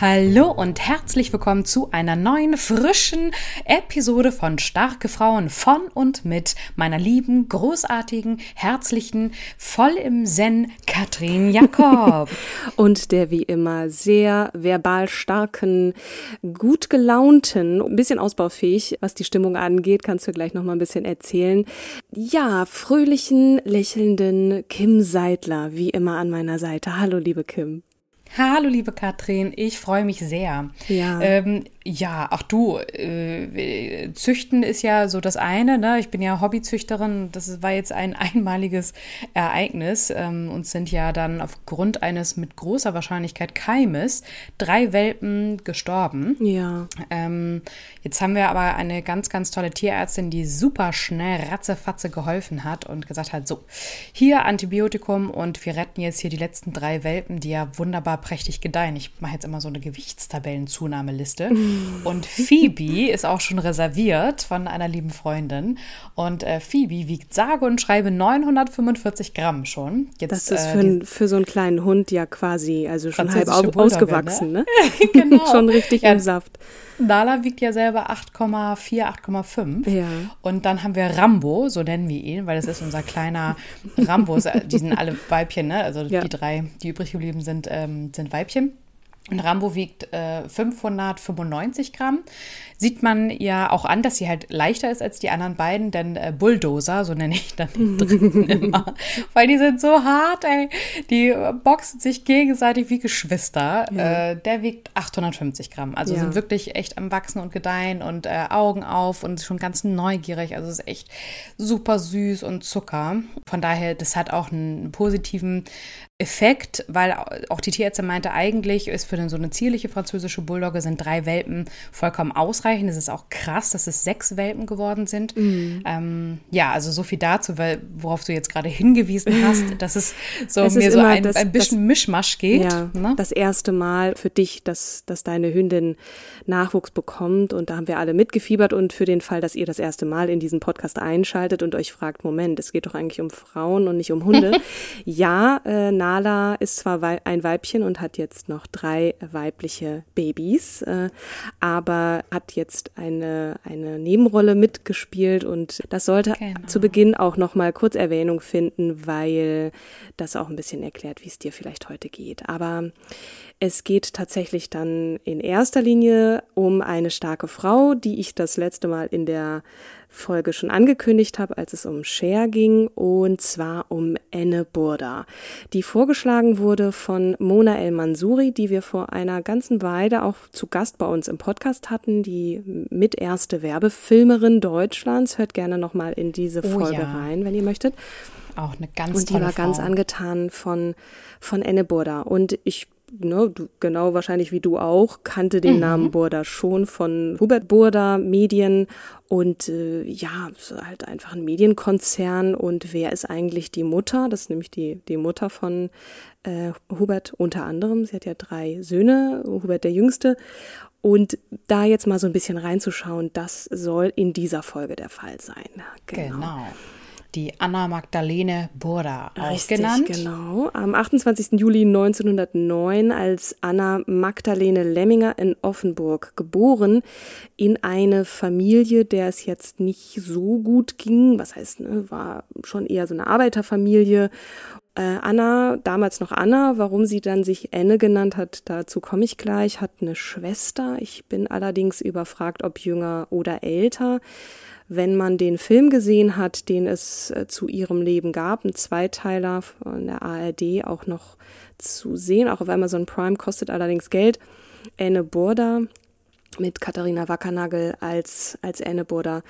Hallo und herzlich willkommen zu einer neuen, frischen Episode von Starke Frauen von und mit meiner lieben, großartigen, herzlichen, voll im Zen Katrin Jakob. und der wie immer sehr verbal starken, gut gelaunten, ein bisschen ausbaufähig, was die Stimmung angeht, kannst du gleich noch mal ein bisschen erzählen. Ja, fröhlichen, lächelnden Kim Seidler, wie immer an meiner Seite. Hallo, liebe Kim. Hallo, liebe Katrin, ich freue mich sehr. Ja. Ähm, ja, ach du, äh, Züchten ist ja so das eine. Ne? Ich bin ja Hobbyzüchterin. Das war jetzt ein einmaliges Ereignis. Ähm, uns sind ja dann aufgrund eines mit großer Wahrscheinlichkeit Keimes drei Welpen gestorben. Ja. Ähm, jetzt haben wir aber eine ganz, ganz tolle Tierärztin, die super schnell ratzefatze geholfen hat und gesagt hat, so, hier Antibiotikum und wir retten jetzt hier die letzten drei Welpen, die ja wunderbar prächtig gedeihen. Ich mache jetzt immer so eine Gewichtstabellenzunahmeliste. Und Phoebe ist auch schon reserviert von einer lieben Freundin. Und äh, Phoebe wiegt sage und schreibe 945 Gramm schon. Jetzt, das ist für, äh, für so einen kleinen Hund ja quasi, also schon halb auf, ausgewachsen, ne? ne? genau. schon richtig ja, im Saft. Nala wiegt ja selber 8,4, 8,5. Ja. Und dann haben wir Rambo, so nennen wir ihn, weil das ist unser kleiner Rambo. Die sind alle Weibchen, ne? Also ja. die drei, die übrig geblieben sind, ähm, sind Weibchen. Und Rambo wiegt äh, 595 Gramm. Sieht man ja auch an, dass sie halt leichter ist als die anderen beiden, denn äh, Bulldozer, so nenne ich dann den dritten immer, weil die sind so hart, ey. Die boxen sich gegenseitig wie Geschwister. Ja. Äh, der wiegt 850 Gramm. Also ja. sind wirklich echt am Wachsen und Gedeihen und äh, Augen auf und schon ganz neugierig. Also ist echt super süß und Zucker. Von daher, das hat auch einen positiven Effekt, weil auch die Tierärztin meinte, eigentlich ist für so eine zierliche französische Bulldogge sind drei Welpen vollkommen ausreichend. Es ist auch krass, dass es sechs Welpen geworden sind. Mhm. Ähm, ja, also so viel dazu, weil worauf du jetzt gerade hingewiesen hast, dass es so es mir so ein, das, ein bisschen das, Mischmasch geht. Ja, ne? Das erste Mal für dich, dass, dass deine Hündin Nachwuchs bekommt und da haben wir alle mitgefiebert und für den Fall, dass ihr das erste Mal in diesen Podcast einschaltet und euch fragt, Moment, es geht doch eigentlich um Frauen und nicht um Hunde. ja, äh, Nala ist zwar ein Weibchen und hat jetzt noch drei weibliche Babys, äh, aber hat jetzt eine, eine Nebenrolle mitgespielt und das sollte genau. zu Beginn auch noch mal kurz Erwähnung finden, weil das auch ein bisschen erklärt, wie es dir vielleicht heute geht. Aber es geht tatsächlich dann in erster Linie um eine starke Frau, die ich das letzte Mal in der Folge schon angekündigt habe, als es um Cher ging, und zwar um Enne Burda, die vorgeschlagen wurde von Mona El Mansuri, die wir vor einer ganzen Weile auch zu Gast bei uns im Podcast hatten, die mit erste Werbefilmerin Deutschlands. Hört gerne nochmal in diese Folge oh ja. rein, wenn ihr möchtet. Auch eine ganz Und die war Frau. ganz angetan von, von Enne Burda. Und ich ne, du, genau wahrscheinlich wie du auch, kannte den mhm. Namen Burda schon von Hubert Burda Medien und äh, ja, halt einfach ein Medienkonzern und wer ist eigentlich die Mutter? Das ist nämlich die, die Mutter von äh, Hubert unter anderem. Sie hat ja drei Söhne, Hubert der Jüngste. Und da jetzt mal so ein bisschen reinzuschauen, das soll in dieser Folge der Fall sein. Genau. genau. Die Anna Magdalene Burda auch Richtig, genannt. Genau. Am 28. Juli 1909 als Anna Magdalene Lemminger in Offenburg geboren, in eine Familie, der es jetzt nicht so gut ging. Was heißt, ne, war schon eher so eine Arbeiterfamilie äh, Anna, damals noch Anna, warum sie dann sich Anne genannt hat, dazu komme ich gleich, hat eine Schwester. Ich bin allerdings überfragt, ob jünger oder älter. Wenn man den Film gesehen hat, den es äh, zu ihrem Leben gab, ein Zweiteiler von der ARD auch noch zu sehen, auch auf Amazon Prime, kostet allerdings Geld. Anne Burda, mit Katharina Wackernagel als, als Anne Burda,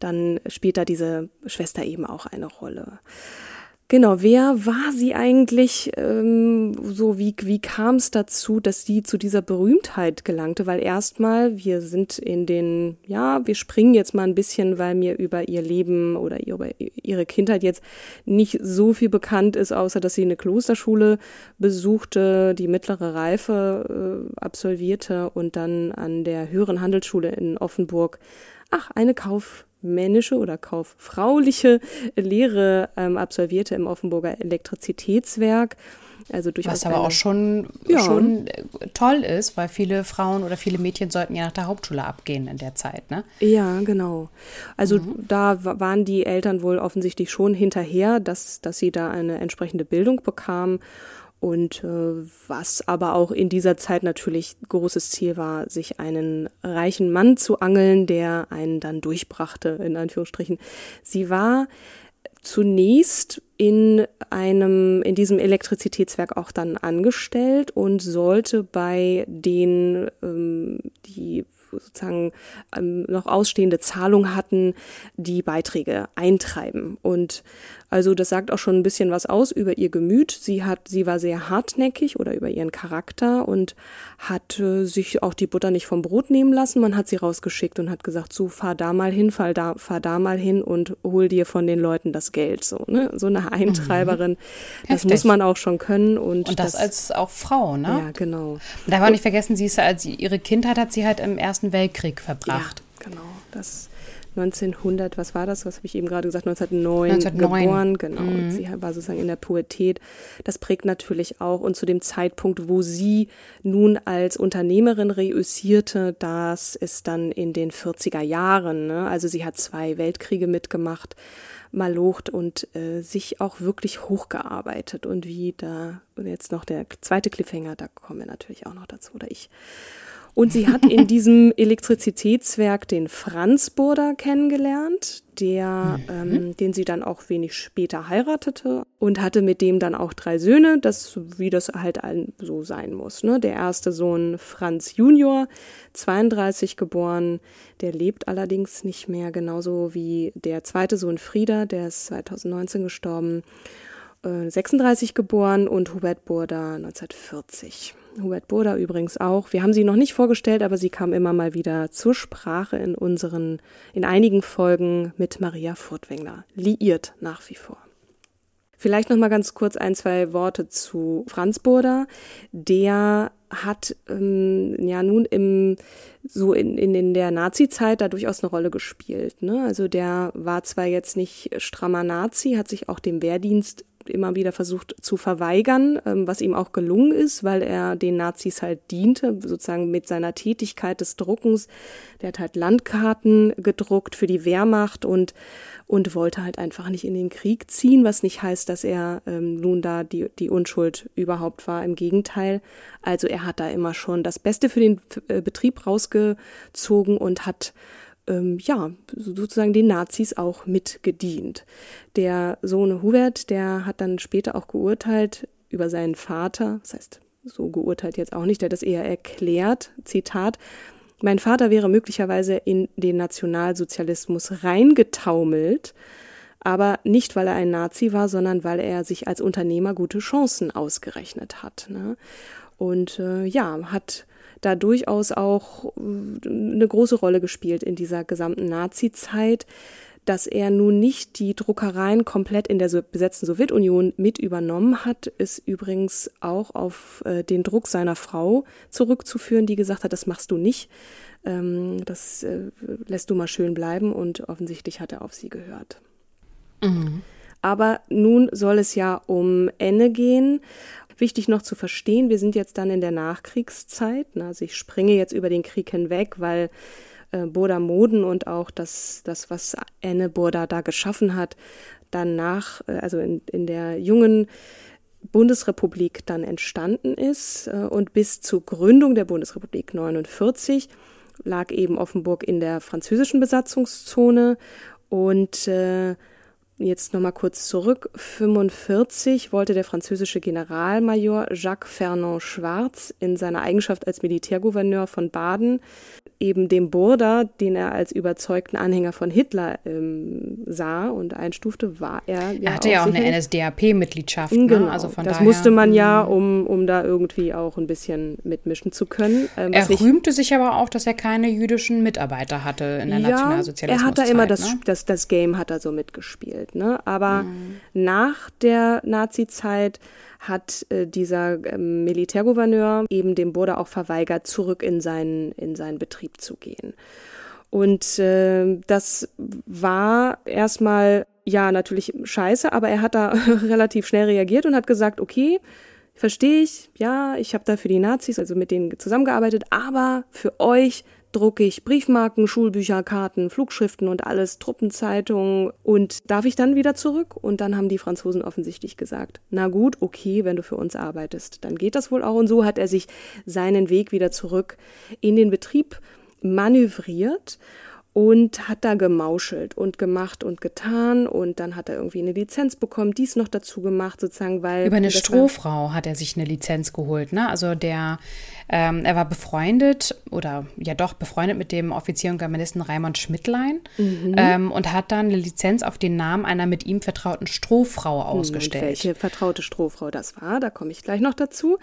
dann spielt da diese Schwester eben auch eine Rolle. Genau, wer war sie eigentlich? Ähm, so wie wie kam es dazu, dass sie zu dieser Berühmtheit gelangte? Weil erstmal wir sind in den ja, wir springen jetzt mal ein bisschen, weil mir über ihr Leben oder über ihre Kindheit jetzt nicht so viel bekannt ist, außer dass sie eine Klosterschule besuchte, die mittlere Reife äh, absolvierte und dann an der höheren Handelsschule in Offenburg ach eine Kauf kaufmännische oder kauffrauliche Lehre ähm, absolvierte im Offenburger Elektrizitätswerk. Also durchaus Was aber auch schon, ja. schon äh, toll ist, weil viele Frauen oder viele Mädchen sollten ja nach der Hauptschule abgehen in der Zeit, ne? Ja, genau. Also mhm. da waren die Eltern wohl offensichtlich schon hinterher, dass, dass sie da eine entsprechende Bildung bekamen. Und äh, was aber auch in dieser Zeit natürlich großes Ziel war, sich einen reichen Mann zu angeln, der einen dann durchbrachte, in Anführungsstrichen. Sie war zunächst in einem, in diesem Elektrizitätswerk auch dann angestellt und sollte bei den, ähm, die sozusagen ähm, noch ausstehende Zahlung hatten, die Beiträge eintreiben. Und also das sagt auch schon ein bisschen was aus über ihr Gemüt. Sie hat, sie war sehr hartnäckig oder über ihren Charakter und hat äh, sich auch die Butter nicht vom Brot nehmen lassen. Man hat sie rausgeschickt und hat gesagt, so fahr da mal hin, fahr da, fahr da mal hin und hol dir von den Leuten das Geld. So, ne? so eine Eintreiberin. Mhm. Das muss man auch schon können. Und, und das, das, als auch Frau, ne? Ja, genau. Und darf man nicht vergessen, sie ist als ihre Kindheit hat sie halt im Ersten Weltkrieg verbracht. Ja, genau. Das 1900, was war das? Was habe ich eben gerade gesagt? 1909, 1909. geboren, genau. Mhm. Sie war sozusagen in der Pubertät. Das prägt natürlich auch. Und zu dem Zeitpunkt, wo sie nun als Unternehmerin reüssierte, das ist dann in den 40er Jahren. Ne? Also sie hat zwei Weltkriege mitgemacht, malocht und äh, sich auch wirklich hochgearbeitet. Und wie da, und jetzt noch der zweite Cliffhanger, da kommen wir natürlich auch noch dazu, oder ich. Und sie hat in diesem Elektrizitätswerk den Franz Burda kennengelernt, der, mhm. ähm, den sie dann auch wenig später heiratete und hatte mit dem dann auch drei Söhne, das, wie das halt so sein muss. Ne? Der erste Sohn Franz Junior, 32 geboren, der lebt allerdings nicht mehr, genauso wie der zweite Sohn Frieda, der ist 2019 gestorben, äh, 36 geboren und Hubert Burda 1940. Hubert Burda übrigens auch. Wir haben sie noch nicht vorgestellt, aber sie kam immer mal wieder zur Sprache in unseren, in einigen Folgen mit Maria Furtwängler. Liiert nach wie vor. Vielleicht noch mal ganz kurz ein, zwei Worte zu Franz Burda. Der hat ähm, ja nun im so in, in, in der Nazi-Zeit da durchaus eine Rolle gespielt. Ne? Also der war zwar jetzt nicht strammer Nazi, hat sich auch dem Wehrdienst immer wieder versucht zu verweigern, ähm, was ihm auch gelungen ist, weil er den Nazis halt diente, sozusagen mit seiner Tätigkeit des Druckens. Der hat halt Landkarten gedruckt für die Wehrmacht und und wollte halt einfach nicht in den Krieg ziehen, was nicht heißt, dass er ähm, nun da die, die Unschuld überhaupt war. Im Gegenteil. Also er hat da immer schon das Beste für den äh, Betrieb rausgezogen und hat ähm, ja, sozusagen den Nazis auch mitgedient. Der Sohn Hubert, der hat dann später auch geurteilt über seinen Vater, das heißt, so geurteilt jetzt auch nicht, der das eher erklärt, Zitat, mein Vater wäre möglicherweise in den Nationalsozialismus reingetaumelt, aber nicht, weil er ein Nazi war, sondern weil er sich als Unternehmer gute Chancen ausgerechnet hat. Ne? Und äh, ja, hat da durchaus auch äh, eine große Rolle gespielt in dieser gesamten Nazi-Zeit. Dass er nun nicht die Druckereien komplett in der besetzten Sowjetunion mit übernommen hat, ist übrigens auch auf äh, den Druck seiner Frau zurückzuführen, die gesagt hat, das machst du nicht, ähm, das äh, lässt du mal schön bleiben und offensichtlich hat er auf sie gehört. Mhm. Aber nun soll es ja um Enne gehen. Wichtig noch zu verstehen, wir sind jetzt dann in der Nachkriegszeit. Ne? Also ich springe jetzt über den Krieg hinweg, weil äh, Burda Moden und auch das, das, was Enne Burda da geschaffen hat, dann äh, also in, in der jungen Bundesrepublik dann entstanden ist äh, und bis zur Gründung der Bundesrepublik 49 lag eben Offenburg in der französischen Besatzungszone und äh, Jetzt nochmal kurz zurück. 45 wollte der französische Generalmajor Jacques Fernand Schwarz in seiner Eigenschaft als Militärgouverneur von Baden eben dem Burda, den er als überzeugten Anhänger von Hitler ähm, sah und einstufte, war er ja Er hatte ja auch eine NSDAP-Mitgliedschaft. Ne? Genau, also von das daher, musste man ja, hm. um, um da irgendwie auch ein bisschen mitmischen zu können. Ähm, er rühmte sich aber auch, dass er keine jüdischen Mitarbeiter hatte in der ja, Nationalsozialismus. Er hat da immer das, ne? das, das Game hat er so mitgespielt. Ne? Aber mhm. nach der Nazi-Zeit hat äh, dieser äh, Militärgouverneur eben dem Burda auch verweigert, zurück in seinen, in seinen Betrieb zu gehen. Und äh, das war erstmal ja natürlich scheiße, aber er hat da relativ schnell reagiert und hat gesagt, okay, verstehe ich, ja, ich habe da für die Nazis, also mit denen zusammengearbeitet, aber für euch drucke ich Briefmarken, Schulbücher, Karten, Flugschriften und alles, Truppenzeitungen und darf ich dann wieder zurück? Und dann haben die Franzosen offensichtlich gesagt, na gut, okay, wenn du für uns arbeitest, dann geht das wohl auch. Und so hat er sich seinen Weg wieder zurück in den Betrieb manövriert und hat da gemauschelt und gemacht und getan und dann hat er irgendwie eine Lizenz bekommen, dies noch dazu gemacht sozusagen, weil über eine Strohfrau hat er sich eine Lizenz geholt, ne? Also der ähm, er war befreundet oder ja doch befreundet mit dem Offizier und Germanisten Raimund Schmidtlein mhm. ähm, und hat dann eine Lizenz auf den Namen einer mit ihm vertrauten Strohfrau hm, ausgestellt. Und welche vertraute Strohfrau das war, da komme ich gleich noch dazu.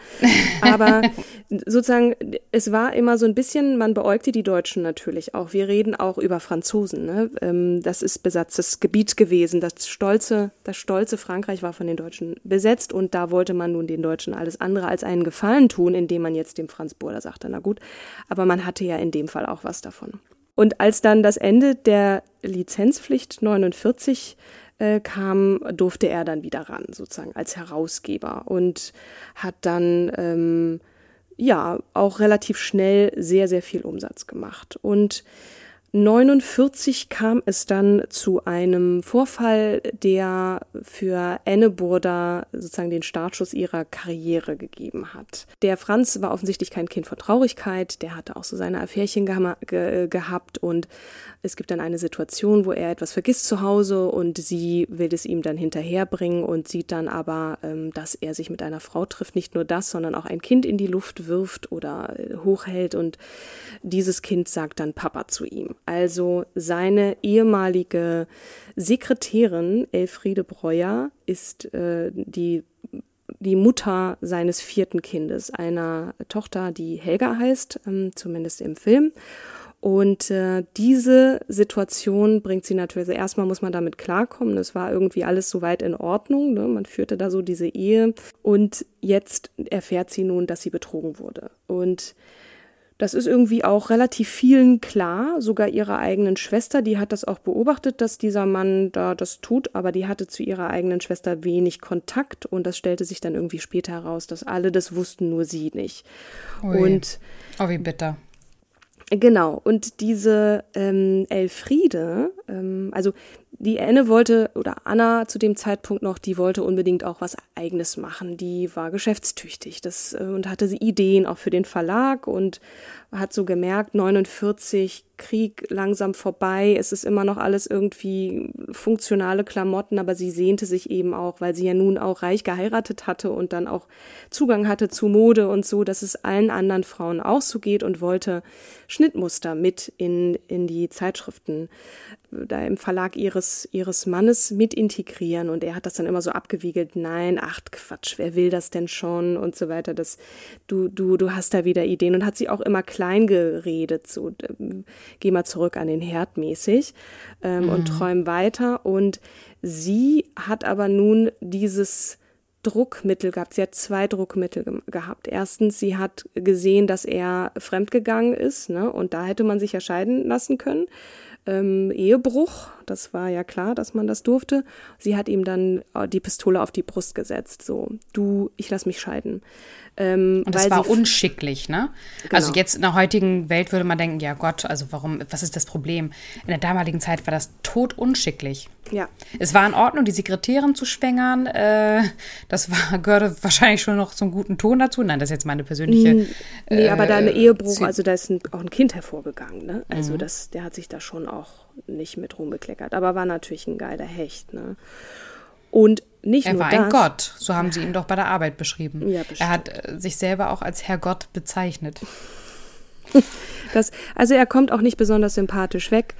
Aber sozusagen, es war immer so ein bisschen, man beäugte die Deutschen natürlich auch. Wir reden auch über Franzosen. Ne? Ähm, das ist besatztes Gebiet gewesen. Das stolze, das stolze Frankreich war von den Deutschen besetzt und da wollte man nun den Deutschen alles andere als einen Gefallen tun, indem man jetzt dem Franz Burda sagte, na gut, aber man hatte ja in dem Fall auch was davon. Und als dann das Ende der Lizenzpflicht 49 äh, kam, durfte er dann wieder ran, sozusagen als Herausgeber und hat dann ähm, ja auch relativ schnell sehr, sehr viel Umsatz gemacht. Und 49 kam es dann zu einem Vorfall, der für Anne Burda sozusagen den Startschuss ihrer Karriere gegeben hat. Der Franz war offensichtlich kein Kind von Traurigkeit, der hatte auch so seine Affärchen ge gehabt und es gibt dann eine Situation, wo er etwas vergisst zu Hause und sie will es ihm dann hinterherbringen und sieht dann aber, ähm, dass er sich mit einer Frau trifft. Nicht nur das, sondern auch ein Kind in die Luft wirft oder äh, hochhält und dieses Kind sagt dann Papa zu ihm. Also seine ehemalige Sekretärin Elfriede Breuer ist äh, die die Mutter seines vierten Kindes, einer Tochter, die Helga heißt, ähm, zumindest im Film. Und äh, diese Situation bringt sie natürlich, also erstmal muss man damit klarkommen, es war irgendwie alles soweit in Ordnung, ne? man führte da so diese Ehe und jetzt erfährt sie nun, dass sie betrogen wurde. Und das ist irgendwie auch relativ vielen klar, sogar ihrer eigenen Schwester, die hat das auch beobachtet, dass dieser Mann da das tut, aber die hatte zu ihrer eigenen Schwester wenig Kontakt und das stellte sich dann irgendwie später heraus, dass alle das wussten, nur sie nicht. Ui. Und oh, wie bitter. Genau, und diese ähm, Elfriede, ähm, also die Anne wollte, oder Anna zu dem Zeitpunkt noch, die wollte unbedingt auch was Eigenes machen. Die war geschäftstüchtig das, äh, und hatte sie Ideen auch für den Verlag und hat so gemerkt, 49 Krieg langsam vorbei, es ist immer noch alles irgendwie funktionale Klamotten, aber sie sehnte sich eben auch, weil sie ja nun auch reich geheiratet hatte und dann auch Zugang hatte zu Mode und so, dass es allen anderen Frauen auch so geht und wollte Schnittmuster mit in, in die Zeitschriften da im Verlag ihres, ihres Mannes mit integrieren und er hat das dann immer so abgewiegelt, nein, ach Quatsch, wer will das denn schon und so weiter, das, du, du, du hast da wieder Ideen und hat sie auch immer klein geredet, so, ähm, geh mal zurück an den Herd mäßig ähm, mhm. und träum weiter. Und sie hat aber nun dieses Druckmittel gehabt. Sie hat zwei Druckmittel ge gehabt. Erstens, sie hat gesehen, dass er fremdgegangen ist, ne? Und da hätte man sich ja scheiden lassen können. Ähm, Ehebruch. Das war ja klar, dass man das durfte. Sie hat ihm dann äh, die Pistole auf die Brust gesetzt. So, du, ich lass mich scheiden. Ähm, und das war unschicklich, ne? Genau. Also jetzt in der heutigen Welt würde man denken, ja Gott, also warum, was ist das Problem? In der damaligen Zeit war das tot unschicklich. Ja. Es war in Ordnung, die Sekretärin zu schwängern. Äh, das war, gehörte wahrscheinlich schon noch zum guten Ton dazu. Nein, das ist jetzt meine persönliche. Nee, äh, aber da eine Ehebruch, also da ist ein, auch ein Kind hervorgegangen, ne? Also mhm. das, der hat sich da schon auch nicht mit rumbekleckert. Aber war natürlich ein geiler Hecht, ne? Und nicht er nur war das, ein Gott, so haben sie ihn doch bei der Arbeit beschrieben. Ja, er hat äh, sich selber auch als Herr Gott bezeichnet. Das, also er kommt auch nicht besonders sympathisch weg,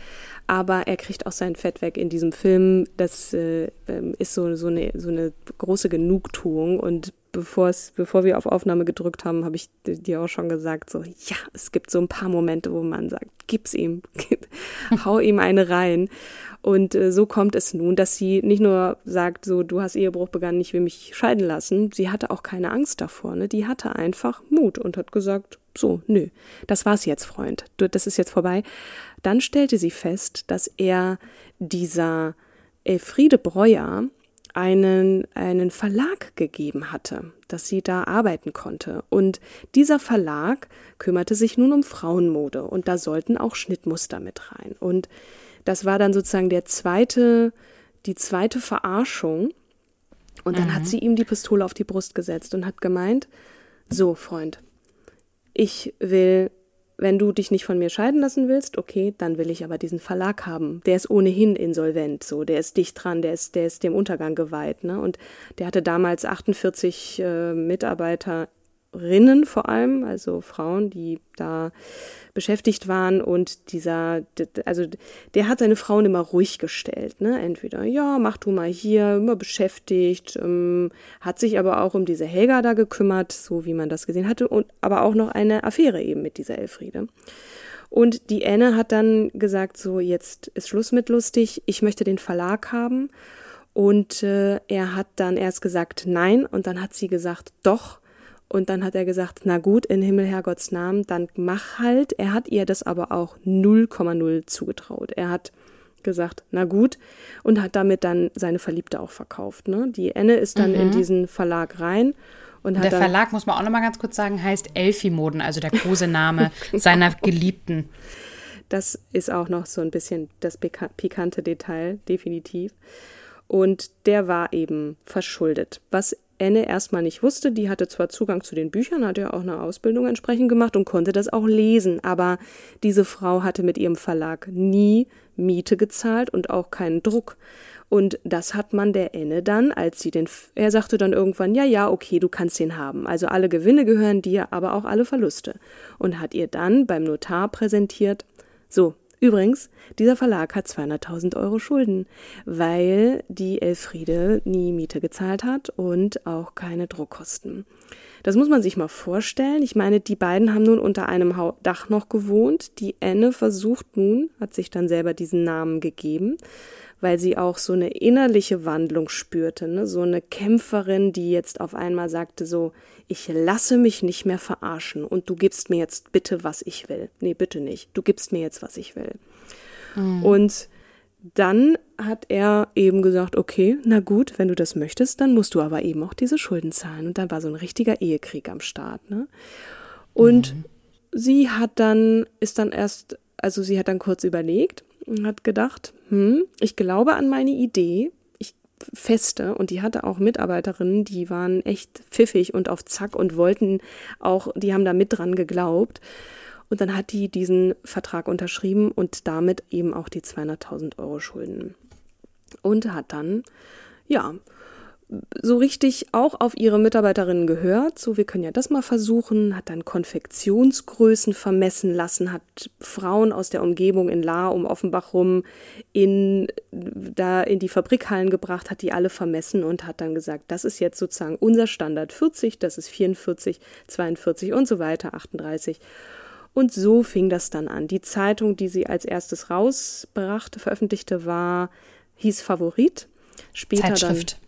aber er kriegt auch sein Fett weg in diesem Film. Das äh, ähm, ist so, so, eine, so eine große Genugtuung und bevor wir auf Aufnahme gedrückt haben, habe ich dir auch schon gesagt, so, ja, es gibt so ein paar Momente, wo man sagt, gib's ihm, hau ihm eine rein. Und äh, so kommt es nun, dass sie nicht nur sagt, so, du hast Ehebruch begangen, ich will mich scheiden lassen. Sie hatte auch keine Angst davor, ne? Die hatte einfach Mut und hat gesagt, so, nö, das war's jetzt, Freund. Das ist jetzt vorbei. Dann stellte sie fest, dass er dieser Elfriede Breuer einen, einen Verlag gegeben hatte, dass sie da arbeiten konnte. Und dieser Verlag kümmerte sich nun um Frauenmode und da sollten auch Schnittmuster mit rein. Und das war dann sozusagen der zweite, die zweite Verarschung. Und dann mhm. hat sie ihm die Pistole auf die Brust gesetzt und hat gemeint, so, Freund, ich will, wenn du dich nicht von mir scheiden lassen willst, okay, dann will ich aber diesen Verlag haben. Der ist ohnehin insolvent, so, der ist dicht dran, der ist, der ist dem Untergang geweiht, ne? Und der hatte damals 48 äh, Mitarbeiter Rinnen vor allem, also Frauen, die da beschäftigt waren und dieser, also der hat seine Frauen immer ruhig gestellt, ne? Entweder, ja, mach du mal hier, immer beschäftigt, ähm, hat sich aber auch um diese Helga da gekümmert, so wie man das gesehen hatte, und aber auch noch eine Affäre eben mit dieser Elfriede. Und die Anne hat dann gesagt, so, jetzt ist Schluss mit lustig, ich möchte den Verlag haben. Und äh, er hat dann erst gesagt nein und dann hat sie gesagt doch. Und dann hat er gesagt, na gut, in Himmel, Herrgotts Namen, dann mach halt. Er hat ihr das aber auch 0,0 zugetraut. Er hat gesagt, na gut, und hat damit dann seine Verliebte auch verkauft. Ne? Die Enne ist dann mhm. in diesen Verlag rein. Und der Verlag, muss man auch nochmal ganz kurz sagen, heißt Elfimoden, also der Kosename genau. seiner Geliebten. Das ist auch noch so ein bisschen das pikante Detail, definitiv. Und der war eben verschuldet, was Anne erstmal nicht wusste. Die hatte zwar Zugang zu den Büchern, hat ja auch eine Ausbildung entsprechend gemacht und konnte das auch lesen, aber diese Frau hatte mit ihrem Verlag nie Miete gezahlt und auch keinen Druck. Und das hat man der Enne dann, als sie den, er sagte dann irgendwann, ja, ja, okay, du kannst den haben. Also alle Gewinne gehören dir, aber auch alle Verluste. Und hat ihr dann beim Notar präsentiert, so, Übrigens, dieser Verlag hat 200.000 Euro Schulden, weil die Elfriede nie Miete gezahlt hat und auch keine Druckkosten. Das muss man sich mal vorstellen. Ich meine, die beiden haben nun unter einem Dach noch gewohnt. Die Anne versucht nun, hat sich dann selber diesen Namen gegeben, weil sie auch so eine innerliche Wandlung spürte, ne? so eine Kämpferin, die jetzt auf einmal sagte so, ich lasse mich nicht mehr verarschen und du gibst mir jetzt bitte, was ich will. Nee, bitte nicht. Du gibst mir jetzt, was ich will. Mhm. Und dann hat er eben gesagt, okay, na gut, wenn du das möchtest, dann musst du aber eben auch diese Schulden zahlen. Und dann war so ein richtiger Ehekrieg am Start. Ne? Und mhm. sie hat dann, ist dann erst, also sie hat dann kurz überlegt und hat gedacht, hm, ich glaube an meine Idee, feste und die hatte auch Mitarbeiterinnen, die waren echt pfiffig und auf Zack und wollten auch, die haben da mit dran geglaubt. Und dann hat die diesen Vertrag unterschrieben und damit eben auch die 200.000 Euro Schulden. Und hat dann, ja, so richtig auch auf ihre Mitarbeiterinnen gehört. So, wir können ja das mal versuchen. Hat dann Konfektionsgrößen vermessen lassen, hat Frauen aus der Umgebung in Lahr um Offenbach rum in, da in die Fabrikhallen gebracht, hat die alle vermessen und hat dann gesagt, das ist jetzt sozusagen unser Standard 40, das ist 44, 42 und so weiter, 38. Und so fing das dann an. Die Zeitung, die sie als erstes rausbrachte, veröffentlichte, war, hieß Favorit. Später Zeitschrift.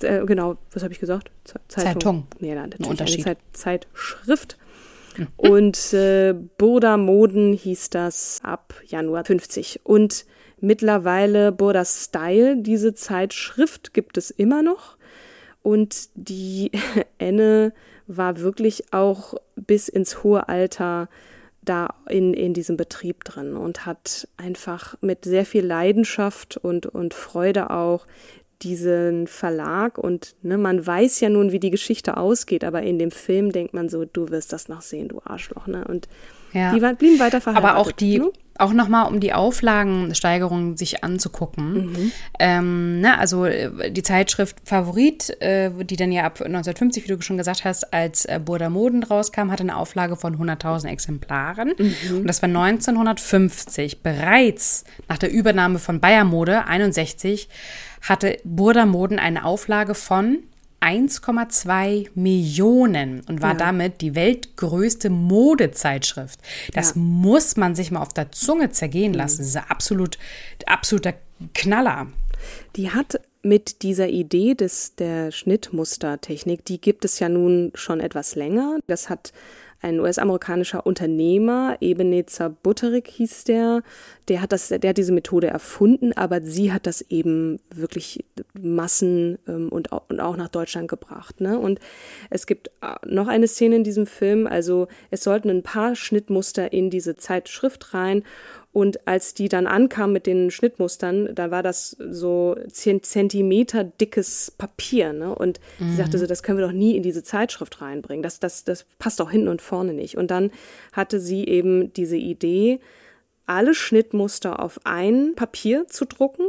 Äh, genau, was habe ich gesagt? Zeitung. Zeitung. Nee, nein, natürlich Ein Unterschied. Zeit, Zeitschrift. Und äh, Burda Moden hieß das ab Januar 50. Und mittlerweile Burda Style, diese Zeitschrift gibt es immer noch. Und die Enne war wirklich auch bis ins hohe Alter da in, in diesem Betrieb drin und hat einfach mit sehr viel Leidenschaft und, und Freude auch diesen Verlag und ne, man weiß ja nun, wie die Geschichte ausgeht, aber in dem Film denkt man so, du wirst das noch sehen, du Arschloch, ne? Und ja. die blieben weiter verheiratet. Aber auch die, ne? Auch nochmal, um die Auflagensteigerung sich anzugucken. Mhm. Ähm, ne, also äh, die Zeitschrift Favorit, äh, die dann ja ab 1950, wie du schon gesagt hast, als äh, Burda Moden rauskam, hatte eine Auflage von 100.000 Exemplaren. Mhm. Und das war 1950. Bereits nach der Übernahme von Bayer Mode 61 hatte Burda Moden eine Auflage von 1,2 Millionen und war ja. damit die weltgrößte Modezeitschrift. Das ja. muss man sich mal auf der Zunge zergehen mhm. lassen. Das ist ein absolut, absoluter Knaller. Die hat mit dieser Idee des, der Schnittmustertechnik, die gibt es ja nun schon etwas länger. Das hat ein US-amerikanischer Unternehmer, Ebenezer Butterick hieß der, der hat das, der hat diese Methode erfunden, aber sie hat das eben wirklich Massen ähm, und, auch, und auch nach Deutschland gebracht. Ne? Und es gibt äh, noch eine Szene in diesem Film, also es sollten ein paar Schnittmuster in diese Zeitschrift rein und als die dann ankam mit den Schnittmustern, da war das so zehn Zentimeter dickes Papier. Ne? Und mhm. sie sagte so, das können wir doch nie in diese Zeitschrift reinbringen. Das, das, das passt doch hinten und vorne nicht. Und dann hatte sie eben diese Idee, alle Schnittmuster auf ein Papier zu drucken,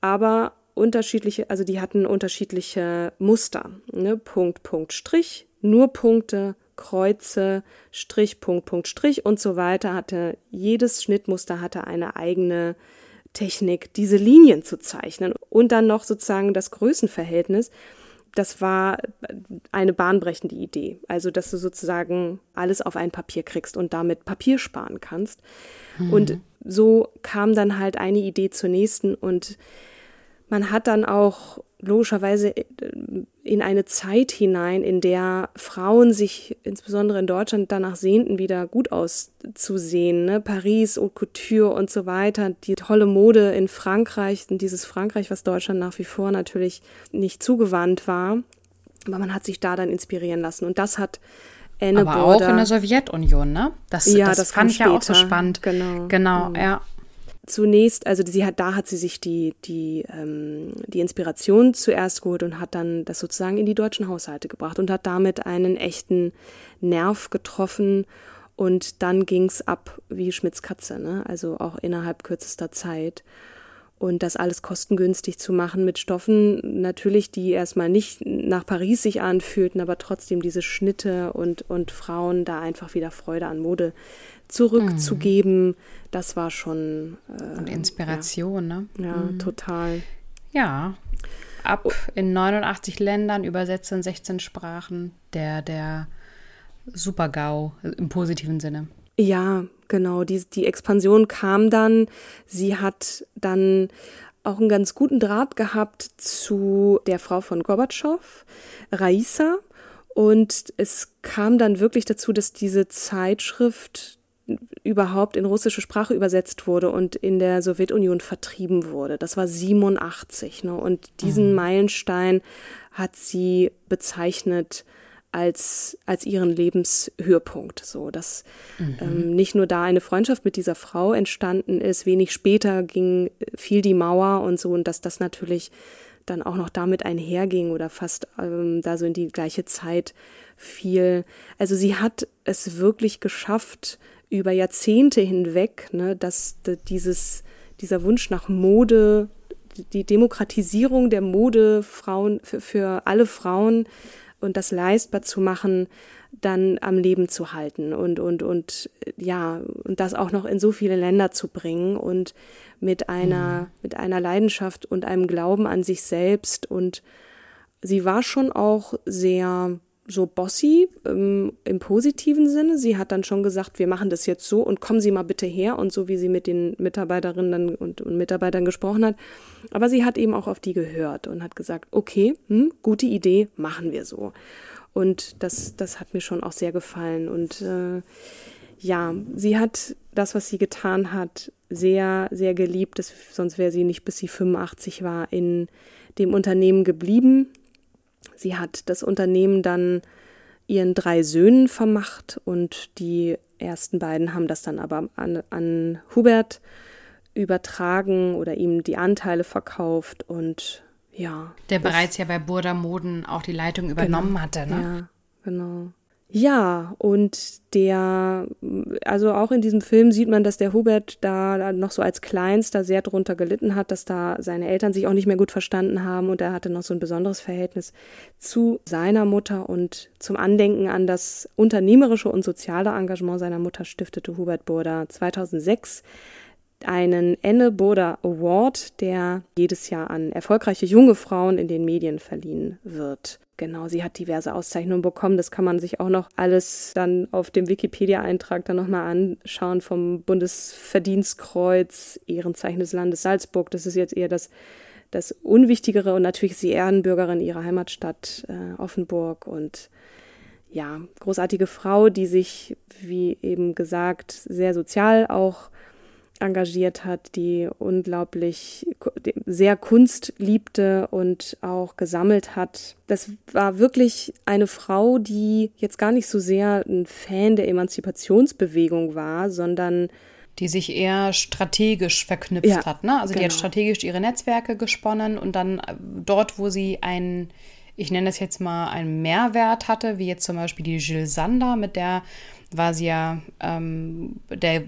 aber unterschiedliche, also die hatten unterschiedliche Muster. Ne? Punkt, Punkt, Strich, nur Punkte, Kreuze, Strich, Punkt, Punkt, Strich und so weiter hatte, jedes Schnittmuster hatte eine eigene Technik, diese Linien zu zeichnen und dann noch sozusagen das Größenverhältnis. Das war eine bahnbrechende Idee. Also, dass du sozusagen alles auf ein Papier kriegst und damit Papier sparen kannst. Mhm. Und so kam dann halt eine Idee zur nächsten und man hat dann auch logischerweise äh, in eine Zeit hinein, in der Frauen sich insbesondere in Deutschland danach sehnten, wieder gut auszusehen. Ne? Paris, Haute Couture und so weiter. Die tolle Mode in Frankreich und dieses Frankreich, was Deutschland nach wie vor natürlich nicht zugewandt war. Aber man hat sich da dann inspirieren lassen. Und das hat Anne Aber Border, auch in der Sowjetunion, ne? Das, ja, das, das fand ich ja auch so spannend. Genau. Genau, mhm. ja zunächst, also sie hat, da hat sie sich die, die, ähm, die Inspiration zuerst geholt und hat dann das sozusagen in die deutschen Haushalte gebracht und hat damit einen echten Nerv getroffen. Und dann ging's ab wie Schmitz Katze, ne? also auch innerhalb kürzester Zeit. Und das alles kostengünstig zu machen mit Stoffen, natürlich, die erstmal nicht nach Paris sich anfühlten, aber trotzdem diese Schnitte und, und Frauen da einfach wieder Freude an Mode zurückzugeben, mhm. das war schon. Äh, Und Inspiration, ja. ne? Ja, mhm. total. Ja. Ab in 89 Ländern, übersetzt in 16 Sprachen, der, der Super-GAU im positiven Sinne. Ja, genau. Die, die Expansion kam dann. Sie hat dann auch einen ganz guten Draht gehabt zu der Frau von Gorbatschow, Raisa. Und es kam dann wirklich dazu, dass diese Zeitschrift überhaupt in russische Sprache übersetzt wurde und in der Sowjetunion vertrieben wurde. Das war 87. Ne? Und diesen mhm. Meilenstein hat sie bezeichnet als, als ihren Lebenshöhepunkt. So, dass mhm. ähm, nicht nur da eine Freundschaft mit dieser Frau entstanden ist, wenig später ging, fiel die Mauer und so, und dass das natürlich dann auch noch damit einherging oder fast ähm, da so in die gleiche Zeit fiel. Also sie hat es wirklich geschafft, über Jahrzehnte hinweg, ne, dass dieses, dieser Wunsch nach Mode, die Demokratisierung der Mode Frauen, für, für alle Frauen und das leistbar zu machen, dann am Leben zu halten und, und, und, ja, und das auch noch in so viele Länder zu bringen und mit einer, mhm. mit einer Leidenschaft und einem Glauben an sich selbst und sie war schon auch sehr so bossy ähm, im positiven Sinne. Sie hat dann schon gesagt, wir machen das jetzt so und kommen Sie mal bitte her und so wie sie mit den Mitarbeiterinnen und, und Mitarbeitern gesprochen hat. Aber sie hat eben auch auf die gehört und hat gesagt, okay, hm, gute Idee, machen wir so. Und das, das hat mir schon auch sehr gefallen. Und äh, ja, sie hat das, was sie getan hat, sehr, sehr geliebt. Das, sonst wäre sie nicht, bis sie 85 war, in dem Unternehmen geblieben. Sie hat das Unternehmen dann ihren drei Söhnen vermacht und die ersten beiden haben das dann aber an, an Hubert übertragen oder ihm die Anteile verkauft und ja. Der bereits ja bei Burda Moden auch die Leitung übernommen genau, hatte, ne? Ja, genau. Ja, und der, also auch in diesem Film sieht man, dass der Hubert da noch so als Kleinster sehr drunter gelitten hat, dass da seine Eltern sich auch nicht mehr gut verstanden haben und er hatte noch so ein besonderes Verhältnis zu seiner Mutter und zum Andenken an das unternehmerische und soziale Engagement seiner Mutter stiftete Hubert Burda 2006 einen Enne Burda Award, der jedes Jahr an erfolgreiche junge Frauen in den Medien verliehen wird. Genau, sie hat diverse Auszeichnungen bekommen. Das kann man sich auch noch alles dann auf dem Wikipedia-Eintrag dann nochmal anschauen vom Bundesverdienstkreuz, Ehrenzeichen des Landes Salzburg. Das ist jetzt eher das, das Unwichtigere und natürlich ist sie Ehrenbürgerin ihrer Heimatstadt äh, Offenburg und ja, großartige Frau, die sich, wie eben gesagt, sehr sozial auch engagiert hat, die unglaublich sehr Kunst liebte und auch gesammelt hat. Das war wirklich eine Frau, die jetzt gar nicht so sehr ein Fan der Emanzipationsbewegung war, sondern die sich eher strategisch verknüpft ja, hat. Ne? Also genau. die hat genau. strategisch ihre Netzwerke gesponnen und dann äh, dort, wo sie ein ich nenne das jetzt mal einen Mehrwert hatte, wie jetzt zum Beispiel die Jill Sander, mit der war sie ja, ähm, der,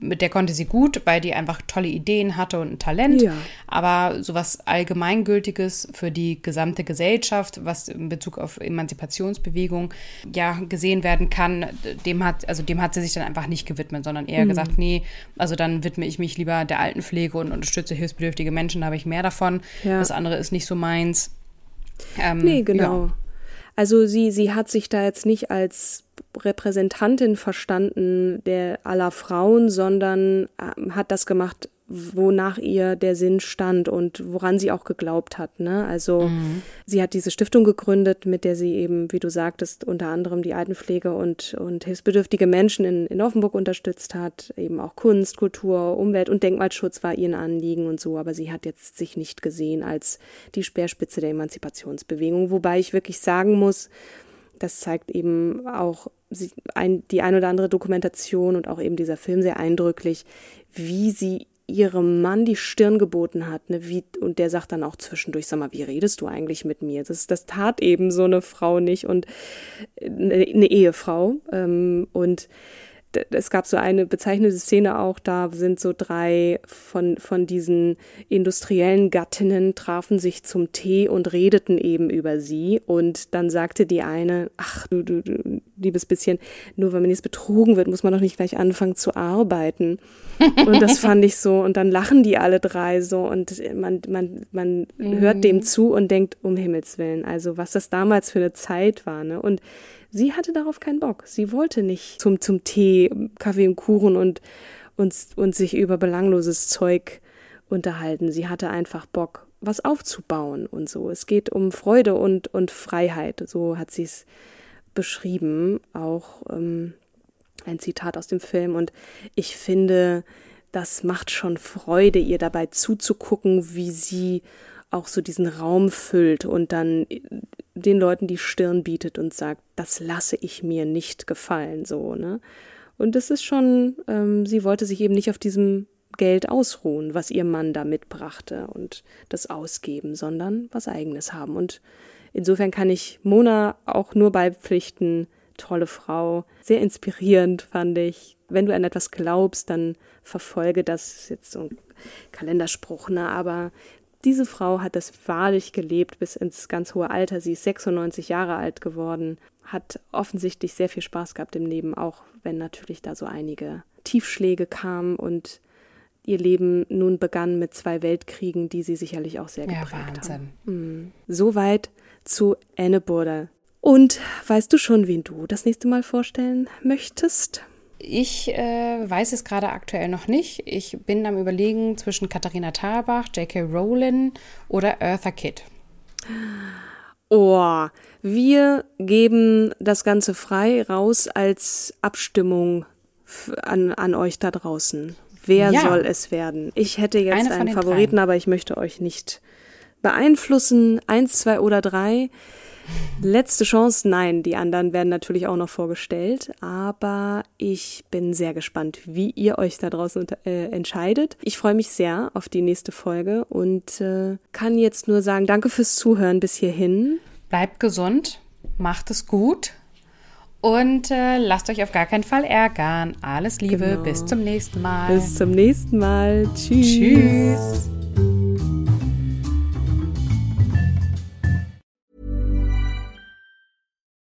mit der konnte sie gut, weil die einfach tolle Ideen hatte und ein Talent. Ja. Aber sowas Allgemeingültiges für die gesamte Gesellschaft, was in Bezug auf Emanzipationsbewegung ja gesehen werden kann, dem hat, also dem hat sie sich dann einfach nicht gewidmet, sondern eher mhm. gesagt, nee, also dann widme ich mich lieber der Altenpflege und unterstütze hilfsbedürftige Menschen, da habe ich mehr davon. Ja. Das andere ist nicht so meins. Ähm, nee, genau. Ja. Also sie, sie hat sich da jetzt nicht als Repräsentantin verstanden der aller Frauen, sondern äh, hat das gemacht, wonach ihr der Sinn stand und woran sie auch geglaubt hat. Ne? Also mhm. sie hat diese Stiftung gegründet, mit der sie eben, wie du sagtest, unter anderem die Altenpflege und, und hilfsbedürftige Menschen in, in Offenburg unterstützt hat. Eben auch Kunst, Kultur, Umwelt und Denkmalschutz war ihr Anliegen und so. Aber sie hat jetzt sich nicht gesehen als die Speerspitze der Emanzipationsbewegung. Wobei ich wirklich sagen muss, das zeigt eben auch die ein oder andere Dokumentation und auch eben dieser Film sehr eindrücklich, wie sie ihrem Mann die Stirn geboten hat, ne, wie, und der sagt dann auch zwischendurch, sag mal, wie redest du eigentlich mit mir? Das, das tat eben so eine Frau nicht und eine, eine Ehefrau. Ähm, und es gab so eine bezeichnete Szene auch, da sind so drei von, von diesen industriellen Gattinnen trafen sich zum Tee und redeten eben über sie. Und dann sagte die eine, ach du, du, du liebes bisschen, nur weil man jetzt betrogen wird, muss man doch nicht gleich anfangen zu arbeiten. Und das fand ich so. Und dann lachen die alle drei so und man, man, man mhm. hört dem zu und denkt, um Himmels Willen, also was das damals für eine Zeit war. Ne? Und Sie hatte darauf keinen Bock. Sie wollte nicht zum, zum Tee, Kaffee und Kuchen und, und, und sich über belangloses Zeug unterhalten. Sie hatte einfach Bock, was aufzubauen und so. Es geht um Freude und, und Freiheit. So hat sie es beschrieben. Auch ähm, ein Zitat aus dem Film. Und ich finde, das macht schon Freude, ihr dabei zuzugucken, wie sie auch so diesen Raum füllt und dann den Leuten die Stirn bietet und sagt, das lasse ich mir nicht gefallen, so, ne? Und das ist schon, ähm, sie wollte sich eben nicht auf diesem Geld ausruhen, was ihr Mann da mitbrachte und das ausgeben, sondern was eigenes haben. Und insofern kann ich Mona auch nur beipflichten, tolle Frau, sehr inspirierend fand ich. Wenn du an etwas glaubst, dann verfolge das, das ist jetzt so ein Kalenderspruch, ne? aber diese Frau hat das wahrlich gelebt bis ins ganz hohe Alter. Sie ist 96 Jahre alt geworden, hat offensichtlich sehr viel Spaß gehabt im Leben, auch wenn natürlich da so einige Tiefschläge kamen und ihr Leben nun begann mit zwei Weltkriegen, die sie sicherlich auch sehr geprägt ja, Wahnsinn. haben. Mhm. Soweit zu Anne Burda. Und weißt du schon, wen du das nächste Mal vorstellen möchtest? Ich äh, weiß es gerade aktuell noch nicht. Ich bin am Überlegen zwischen Katharina Thalbach, J.K. Rowling oder Eartha Kitt. Oh, wir geben das Ganze frei raus als Abstimmung an, an euch da draußen. Wer ja. soll es werden? Ich hätte jetzt einen Favoriten, dreien. aber ich möchte euch nicht beeinflussen. Eins, zwei oder drei. Letzte Chance, nein, die anderen werden natürlich auch noch vorgestellt, aber ich bin sehr gespannt, wie ihr euch da draußen äh, entscheidet. Ich freue mich sehr auf die nächste Folge und äh, kann jetzt nur sagen, danke fürs Zuhören bis hierhin. Bleibt gesund, macht es gut und äh, lasst euch auf gar keinen Fall ärgern. Alles Liebe, genau. bis zum nächsten Mal. Bis zum nächsten Mal. Tschüss. Tschüss.